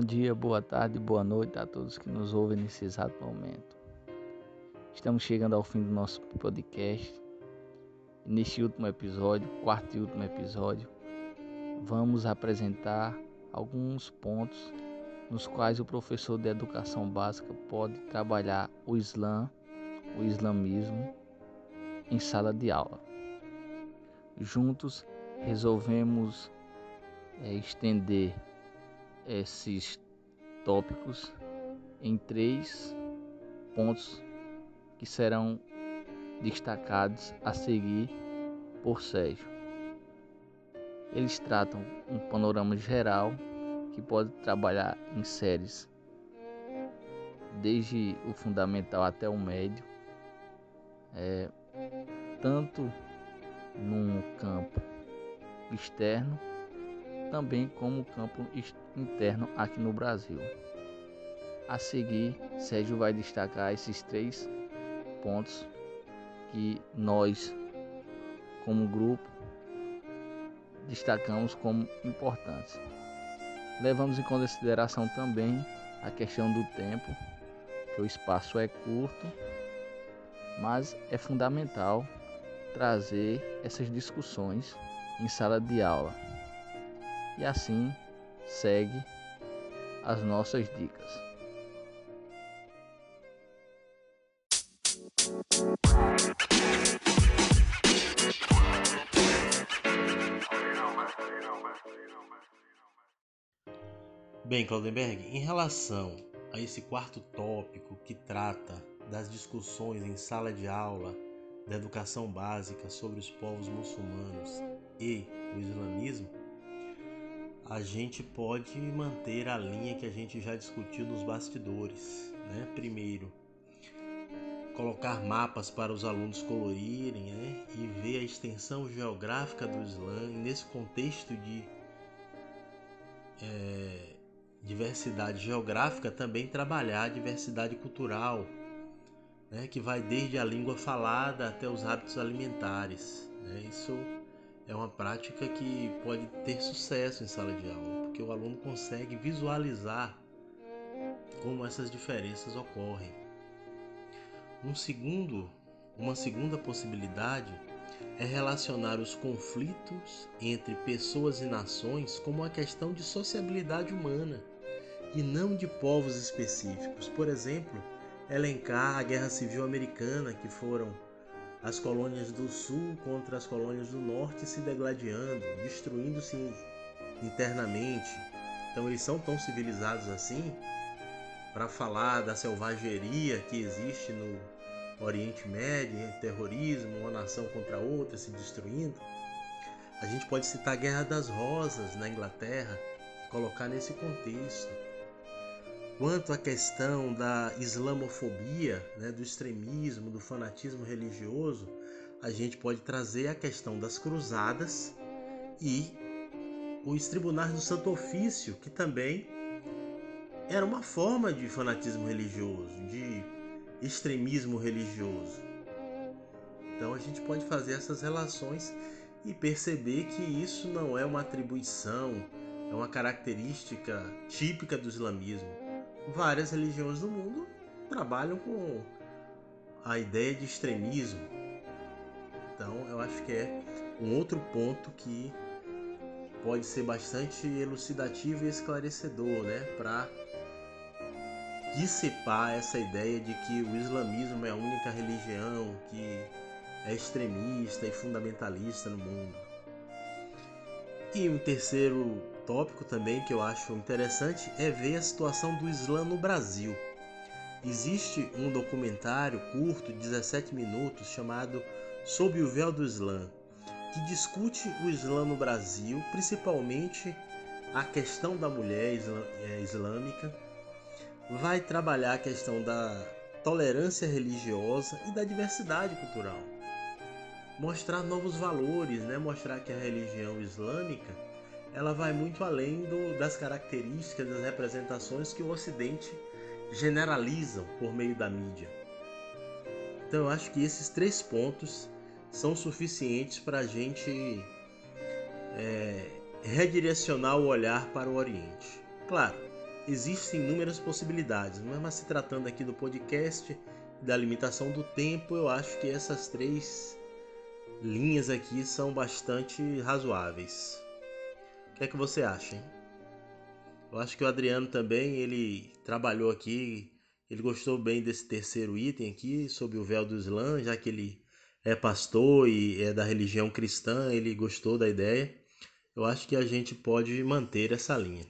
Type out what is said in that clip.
Bom dia, boa tarde, boa noite a todos que nos ouvem nesse exato momento. Estamos chegando ao fim do nosso podcast. Neste último episódio, quarto e último episódio, vamos apresentar alguns pontos nos quais o professor de educação básica pode trabalhar o Islã, o islamismo, em sala de aula. Juntos resolvemos é, estender esses tópicos em três pontos que serão destacados a seguir por Sérgio. Eles tratam um panorama geral que pode trabalhar em séries desde o fundamental até o médio, é, tanto num campo externo, também como campo interno aqui no Brasil. A seguir, Sérgio vai destacar esses três pontos que nós, como grupo, destacamos como importantes. Levamos em consideração também a questão do tempo, que o espaço é curto, mas é fundamental trazer essas discussões em sala de aula. E assim segue as nossas dicas. Bem, Claudenberg, em relação a esse quarto tópico que trata das discussões em sala de aula da educação básica sobre os povos muçulmanos e o islamismo, a gente pode manter a linha que a gente já discutiu nos bastidores. Né? Primeiro, colocar mapas para os alunos colorirem né? e ver a extensão geográfica do Islã nesse contexto de é, diversidade geográfica, também trabalhar a diversidade cultural, né, que vai desde a língua falada até os hábitos alimentares. Né? Isso uma prática que pode ter sucesso em sala de aula, porque o aluno consegue visualizar como essas diferenças ocorrem. Um segundo, uma segunda possibilidade é relacionar os conflitos entre pessoas e nações como uma questão de sociabilidade humana e não de povos específicos. Por exemplo, elencar a Guerra Civil Americana, que foram as colônias do Sul contra as colônias do Norte se degladiando, destruindo-se internamente. Então eles são tão civilizados assim para falar da selvageria que existe no Oriente Médio, terrorismo, uma nação contra outra se destruindo. A gente pode citar a Guerra das Rosas na Inglaterra e colocar nesse contexto. Quanto à questão da islamofobia, né, do extremismo, do fanatismo religioso, a gente pode trazer a questão das cruzadas e os tribunais do Santo Ofício, que também era uma forma de fanatismo religioso, de extremismo religioso. Então a gente pode fazer essas relações e perceber que isso não é uma atribuição, é uma característica típica do islamismo várias religiões do mundo trabalham com a ideia de extremismo. Então, eu acho que é um outro ponto que pode ser bastante elucidativo e esclarecedor, né, para dissipar essa ideia de que o islamismo é a única religião que é extremista e fundamentalista no mundo. E um terceiro tópico também que eu acho interessante é ver a situação do Islã no Brasil. Existe um documentário curto, 17 minutos, chamado Sob o Véu do Islã, que discute o Islã no Brasil, principalmente a questão da mulher é, islâmica, vai trabalhar a questão da tolerância religiosa e da diversidade cultural. Mostrar novos valores, né? mostrar que a religião islâmica ela vai muito além do, das características das representações que o Ocidente generalizam por meio da mídia. Então eu acho que esses três pontos são suficientes para a gente é, redirecionar o olhar para o Oriente. Claro, existem inúmeras possibilidades, mas se tratando aqui do podcast da limitação do tempo, eu acho que essas três linhas aqui são bastante razoáveis. O que é que você acha, hein? Eu acho que o Adriano também, ele trabalhou aqui, ele gostou bem desse terceiro item aqui, sobre o véu do Islã, já que ele é pastor e é da religião cristã, ele gostou da ideia. Eu acho que a gente pode manter essa linha.